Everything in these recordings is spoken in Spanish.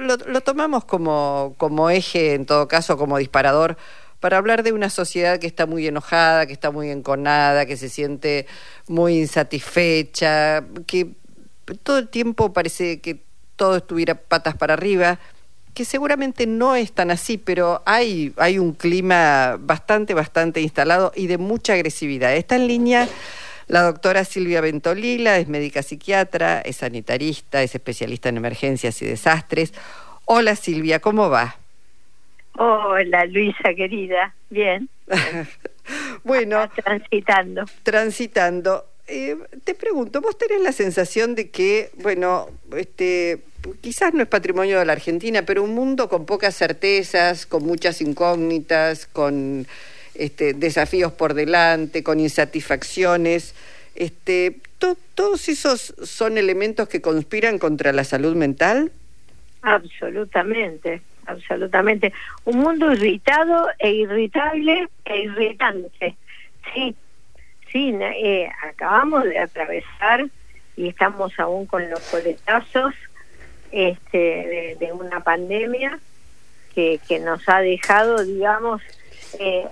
lo, tomamos como, como eje, en todo caso, como disparador para hablar de una sociedad que está muy enojada, que está muy enconada, que se siente muy insatisfecha, que todo el tiempo parece que todo estuviera patas para arriba, que seguramente no es tan así, pero hay, hay un clima bastante, bastante instalado y de mucha agresividad. Está en línea la doctora Silvia Ventolila, es médica psiquiatra, es sanitarista, es especialista en emergencias y desastres. Hola Silvia, ¿cómo va? Hola Luisa querida, bien. bueno, transitando. Transitando. Eh, te pregunto, ¿vos tenés la sensación de que, bueno, este, quizás no es patrimonio de la Argentina, pero un mundo con pocas certezas, con muchas incógnitas, con este, desafíos por delante, con insatisfacciones, este, ¿todos esos son elementos que conspiran contra la salud mental? Absolutamente, absolutamente. Un mundo irritado e irritable e irritante. Sí, sí, eh, acabamos de atravesar y estamos aún con los coletazos este, de, una pandemia que, que nos ha dejado, digamos, eh,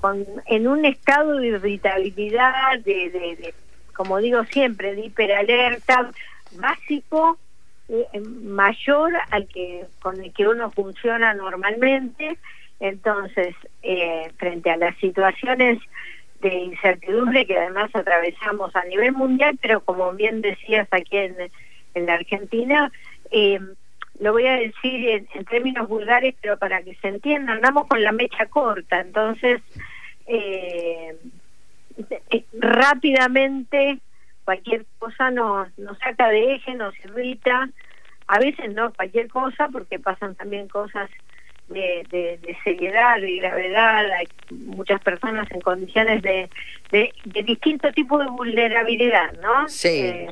con, en un estado de irritabilidad, de, como digo siempre, de hiperalerta básico eh, mayor al que con el que uno funciona normalmente. Entonces eh, frente a las situaciones de incertidumbre que además atravesamos a nivel mundial pero como bien decías aquí en, en la Argentina eh, lo voy a decir en, términos vulgares pero para que se entienda andamos con la mecha corta entonces eh, rápidamente cualquier cosa nos, nos saca de eje, nos irrita, a veces no cualquier cosa, porque pasan también cosas de, de, seriedad, de gravedad, hay muchas personas en condiciones de, de, distinto tipo de vulnerabilidad, ¿no? Sí. Eh,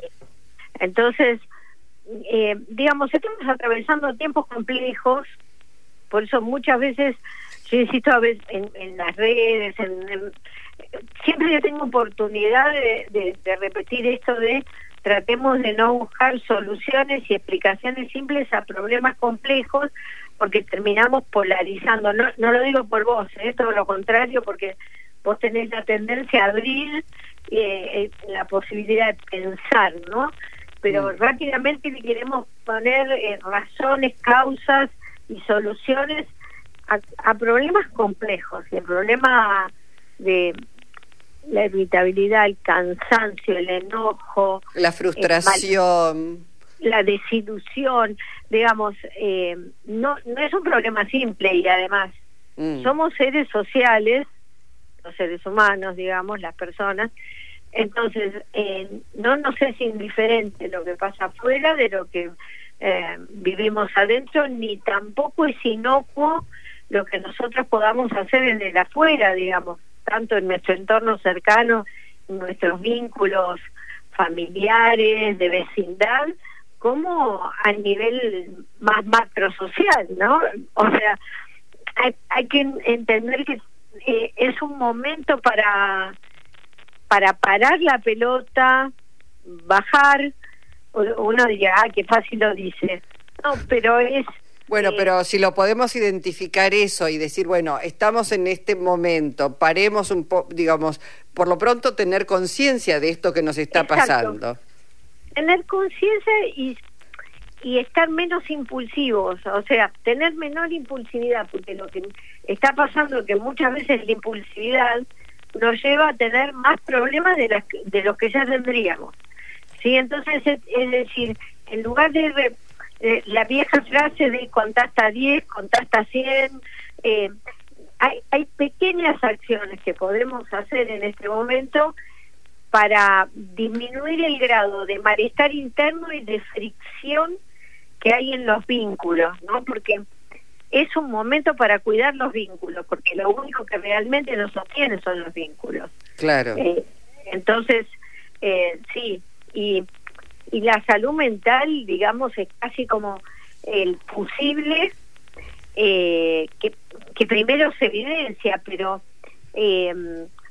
entonces, eh, digamos, estamos atravesando tiempos complejos, por eso muchas veces, yo insisto a veces en, en las redes, en siempre yo tengo oportunidad de, repetir esto de tratemos de no buscar soluciones y explicaciones simples a problemas complejos porque terminamos polarizando. No, no lo digo por vos, es ¿eh? todo lo contrario porque vos tenés la tendencia a abrir eh, eh, la posibilidad de pensar, ¿no? Pero mm. rápidamente queremos poner razones, causas y soluciones a, a problemas complejos el problema de la irritabilidad, el cansancio, el enojo, la frustración, la desilusión, digamos, eh, no no es un problema simple y además mm. somos seres sociales, los seres humanos, digamos, las personas. Entonces, eh, no nos es indiferente lo que pasa afuera de lo que eh, vivimos adentro, ni tampoco es inocuo lo que nosotros podamos hacer en el afuera, digamos tanto en nuestro entorno cercano, nuestros vínculos familiares, de vecindad, como a nivel más macro social, ¿no? O sea, hay, hay que entender que eh, es un momento para para parar la pelota, bajar, uno diría, ah, qué fácil lo dice. No, pero es bueno, pero si lo podemos identificar eso y decir, bueno, estamos en este momento, paremos un poco, digamos, por lo pronto tener conciencia de esto que nos está pasando. Tener conciencia y, y estar menos impulsivos, o sea, tener menor impulsividad, porque lo que está pasando es que muchas veces la impulsividad nos lleva a tener más problemas de, las, de los que ya tendríamos. Sí, entonces es decir, en lugar de la vieja frase de contar hasta 10, contar hasta 100, eh, hay, hay pequeñas acciones que podemos hacer en este momento para disminuir el grado de malestar interno y de fricción que hay en los vínculos, ¿no? Porque es un momento para cuidar los vínculos, porque lo único que realmente nos sostiene son los vínculos. Claro. Eh, entonces, eh, sí, y y la salud mental, digamos, es casi como el fusible eh, que, que primero se evidencia, pero eh,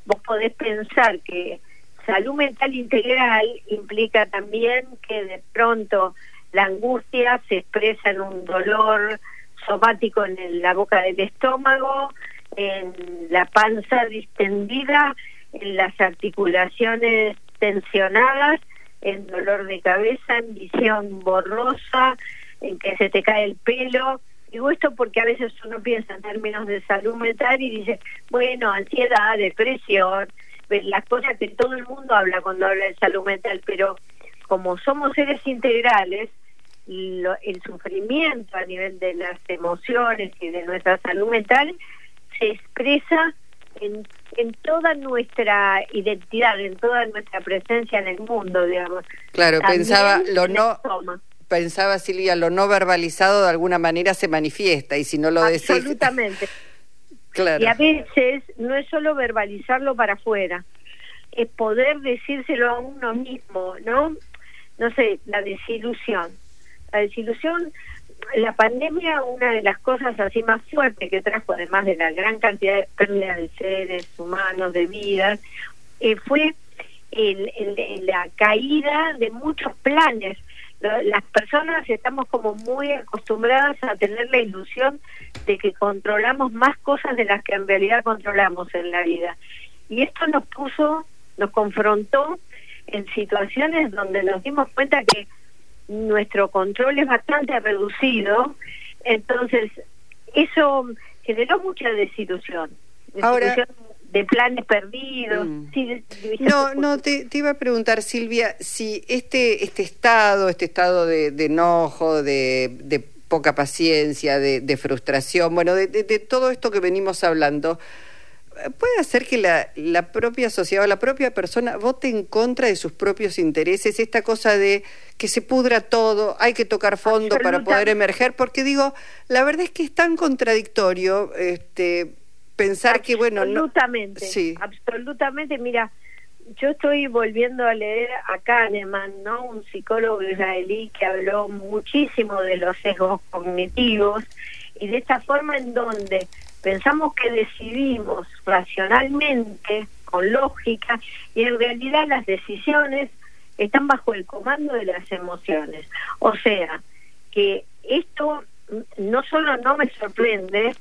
vos podés pensar que salud mental integral implica también que de pronto la angustia se expresa en un dolor somático en la boca del estómago, en la panza distendida, en las articulaciones tensionadas, en dolor de cabeza, en visión borrosa, en que se te cae el pelo. Digo esto porque a veces uno piensa en términos de salud mental y dice, bueno, ansiedad, depresión, las cosas que todo el mundo habla cuando habla de salud mental, pero como somos seres integrales, el sufrimiento a nivel de las emociones y de nuestra salud mental se expresa en, en toda nuestra identidad, en toda nuestra presencia en el mundo, digamos. Claro, pensaba lo no pensaba Silvia, lo no verbalizado de alguna manera se manifiesta y si no lo decís Absolutamente. claro. Y a veces no es solo verbalizarlo para afuera, es poder decírselo a uno mismo, ¿no? No sé, la desilusión. La desilusión la pandemia, una de las cosas así más fuertes que trajo, además de la gran cantidad de pérdidas de seres humanos, de vidas, eh, fue el, la caída de muchos planes. Las personas estamos como muy acostumbradas a tener la ilusión de que controlamos más cosas de las que en realidad controlamos en la vida. Y esto nos puso, nos confrontó en situaciones donde nos dimos cuenta que nuestro control es bastante reducido, entonces eso generó mucha desilusión. Ahora, de planes perdidos. Mm. no, no, te, iba a preguntar, Silvia, si este, este estado, este estado de, enojo, de, de, poca paciencia, de, de frustración, bueno, de, todo esto que venimos hablando, puede hacer que la, la propia sociedad o la propia persona vote en contra de sus propios intereses, esta cosa de que se pudra todo, hay que tocar fondo para poder emerger, porque digo, la verdad es que es tan contradictorio este pensar que bueno, absolutamente, sí. absolutamente, mira, yo estoy volviendo a leer a Kahneman, ¿no? Un psicólogo israelí que habló muchísimo de los sesgos cognitivos y de esta forma en donde pensamos que decidimos racionalmente, con lógica, y en realidad las decisiones están bajo el comando de las emociones. O sea, que esto no solo no me sorprende,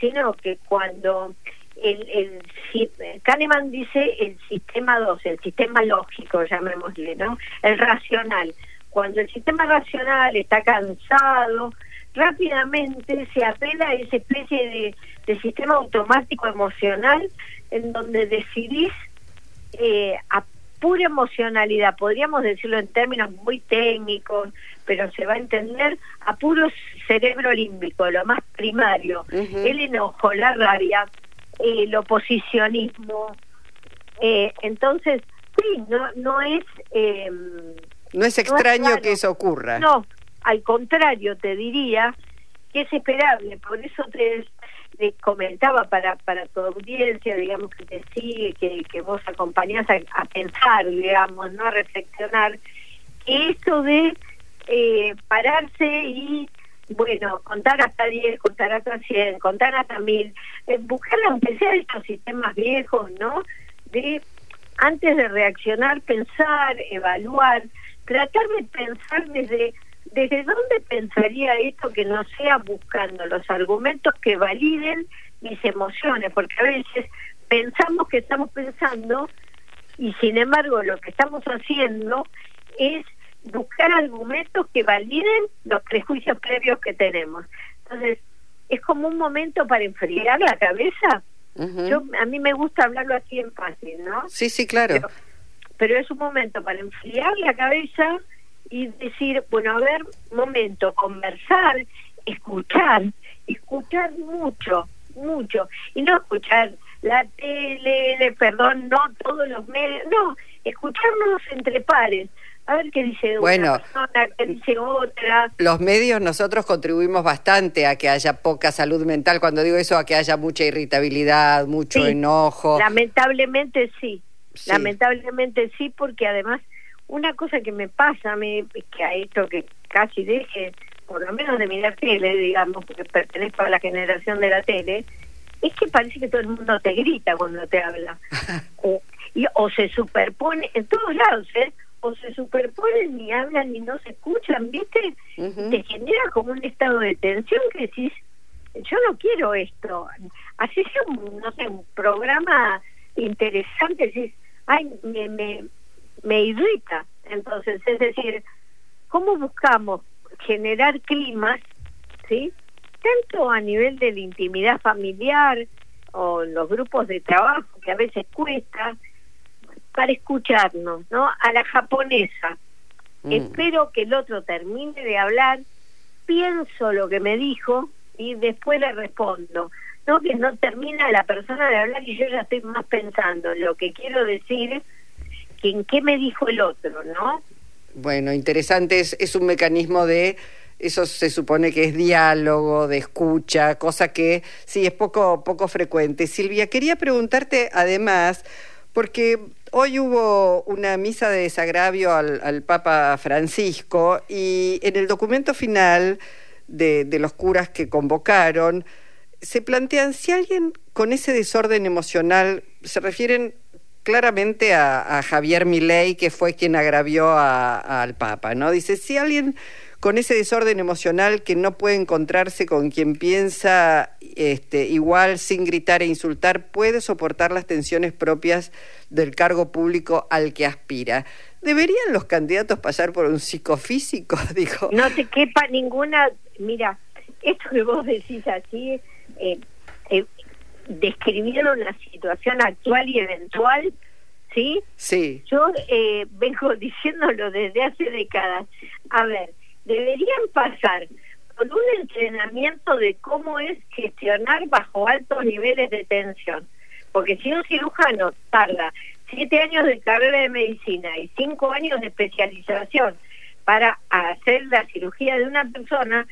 sino que cuando el, el Kahneman dice el sistema 2, el sistema lógico, llamémosle, ¿no? El racional. Cuando el sistema racional está cansado, rápidamente se apela a esa especie de, sistema automático emocional en donde decidís eh, a pura emocionalidad, podríamos decirlo en términos muy técnicos, pero se va a entender a puro cerebro límbico, lo más primario, el enojo, la rabia, el oposicionismo. Eh, entonces, sí, no, no es... Eh, no es extraño que eso ocurra. No, al contrario, te diría que es esperable. Por eso te, comentaba para, para tu audiencia, digamos, que te sigue, que, vos acompañás a, pensar, digamos, no a reflexionar, que esto de eh, pararse y bueno, contar hasta 10, contar hasta 100, contar hasta 1000, eh, buscar aunque sea estos sistemas viejos, ¿no? De antes de reaccionar, pensar, evaluar, tratar de pensar desde ¿desde dónde pensaría esto que no sea buscando los argumentos que validen mis emociones? Porque a veces pensamos que estamos pensando y sin embargo lo que estamos haciendo es buscar argumentos que validen los prejuicios previos que tenemos. Entonces, es como un momento para enfriar la cabeza. Yo A mí me gusta hablarlo así en fácil, ¿no? Sí, sí, claro. pero es un momento para enfriar la cabeza y decir, bueno, a ver, momento, conversar, escuchar, escuchar mucho, mucho, y no escuchar la tele, perdón, no todos los medios, no, escucharnos entre pares. A ver qué dice bueno, una persona, qué dice otra. Los medios nosotros contribuimos bastante a que haya poca salud mental. Cuando digo eso, a que haya mucha irritabilidad, mucho enojo. Lamentablemente sí. Lamentablemente sí, porque además una cosa que me pasa a mí, que a esto que casi deje, por lo menos de mirar tele, digamos, porque pertenezco a la generación de la tele, es que parece que todo el mundo te grita cuando te habla. o, y, o se superpone, en todos lados, ¿eh? o se superponen y hablan y no se escuchan, ¿viste? Te genera como un estado de tensión que decís, yo no quiero esto. Así sea un, no sé, un programa interesante, decís, ay, me, me, me irrita. Entonces, es decir, ¿cómo buscamos generar climas, ¿sí? Tanto a nivel de la intimidad familiar o los grupos de trabajo, que a veces cuesta, para escucharnos, ¿no? A la japonesa. Mm. Espero que el otro termine de hablar, pienso lo que me dijo y después le respondo. No que no termina la persona de hablar y yo ya estoy más pensando en lo que quiero decir en qué me dijo el otro, ¿no? Bueno, interesante, es, un mecanismo de eso se supone que es diálogo, de escucha, cosa que sí es poco, poco frecuente. Silvia, quería preguntarte además, porque hoy hubo una misa de desagravio al, Papa Francisco y en el documento final de, los curas que convocaron, se plantean si alguien con ese desorden emocional, se refieren claramente a, Javier Milei, que fue quien agravió al Papa, ¿no? Dice, si alguien con ese desorden emocional que no puede encontrarse con quien piensa este, igual sin gritar e insultar, puede soportar las tensiones propias del cargo público al que aspira. ¿Deberían los candidatos pasar por un psicofísico? Dijo. No te quepa ninguna. Mira, esto que vos decís así, eh, describieron la situación actual y eventual, ¿sí? Sí. Yo eh, vengo diciéndolo desde hace décadas. A ver, deberían pasar por un entrenamiento de cómo es gestionar bajo altos niveles de tensión. Porque si un cirujano tarda siete años de carrera de medicina y cinco años de especialización para hacer la cirugía de una persona,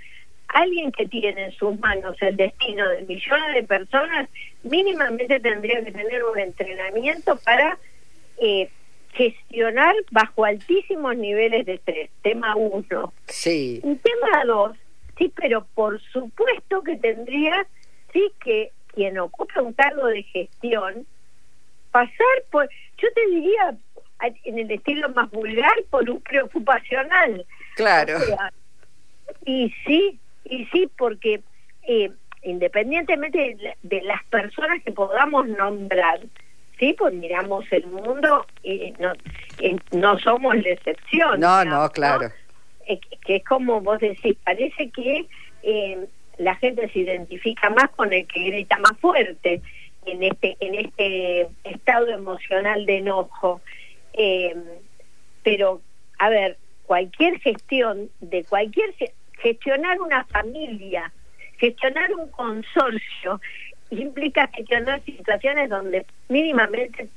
alguien que tiene en sus manos el destino de millones de personas, mínimamente tendría que tener un entrenamiento para eh, gestionar bajo altísimos niveles de estrés. Tema uno. Sí. Y tema dos, sí, pero por supuesto que tendría, sí, que quien ocupa un cargo de gestión, pasar por, yo te diría, en el estilo más vulgar, por un preocupacional. Claro. y sí, y sí, porque eh, independientemente de las personas que podamos nombrar, sí, pues miramos el mundo y no, no somos la excepción. No, no, claro. que es como vos decís, parece que eh, la gente se identifica más con el que grita más fuerte en este en este estado emocional de enojo. Eh, pero, a ver, cualquier gestión de cualquier gestionar una familia, gestionar un consorcio implica gestionar situaciones donde mínimamente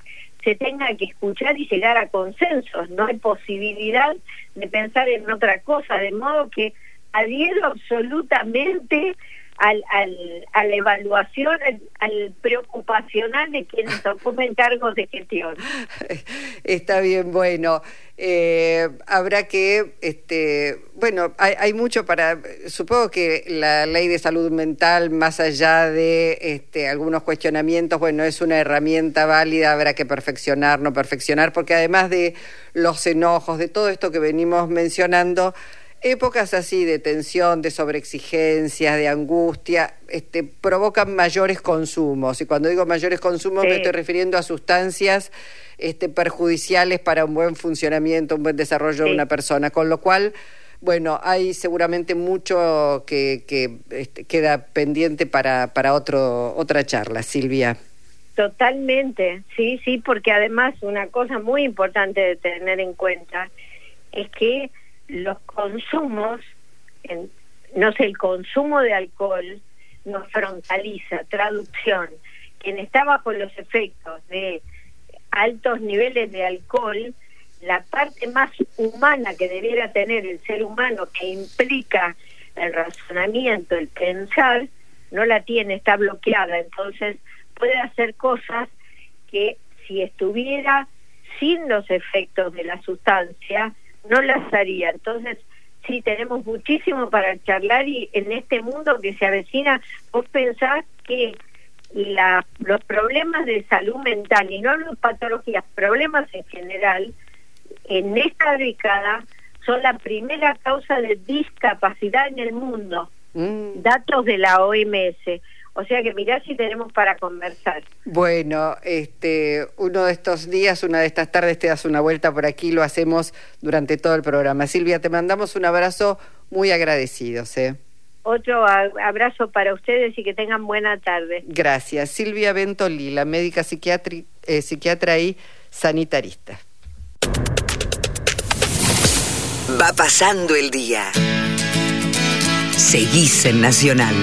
se tenga que escuchar y llegar a consensos. No hay posibilidad de pensar en otra cosa, de modo que adhiero absolutamente al, al, a la evaluación, al, preocupacional de quienes ocupen cargos de gestión. Está bien, bueno. Eh, habrá que, este, bueno, hay, hay, mucho para, supongo que la ley de salud mental, más allá de este, algunos cuestionamientos, bueno, es una herramienta válida, habrá que perfeccionar, no perfeccionar, porque además de los enojos, de todo esto que venimos mencionando, épocas así de tensión, de sobreexigencia, de angustia, este, provocan mayores consumos. Y cuando digo mayores consumos me estoy refiriendo a sustancias este, perjudiciales para un buen funcionamiento, un buen desarrollo de una persona. Con lo cual, bueno, hay seguramente mucho que, que este, queda pendiente para, para otro, otra charla. Silvia. Totalmente, sí, sí, porque además una cosa muy importante de tener en cuenta es que los consumos, en, no sé, el consumo de alcohol nos frontaliza, traducción, quien está bajo los efectos de altos niveles de alcohol, la parte más humana que debiera tener el ser humano que implica el razonamiento, el pensar, no la tiene, está bloqueada, entonces puede hacer cosas que si estuviera sin los efectos de la sustancia, no las haría. Entonces, sí, tenemos muchísimo para charlar y en este mundo que se avecina, vos pensás que la, los problemas de salud mental, y no hablo de patologías, problemas en general, en esta década son la primera causa de discapacidad en el mundo. Mm. Datos de la OMS. O sea que mirá si tenemos para conversar. Bueno, este, uno de estos días, una de estas tardes te das una vuelta por aquí, lo hacemos durante todo el programa. Silvia, te mandamos un abrazo muy agradecidos. ¿eh? Otro abrazo para ustedes y que tengan buena tarde. Gracias. Silvia Bentoli, la médica eh, psiquiatra y sanitarista. Va pasando el día. Seguís en Nacional.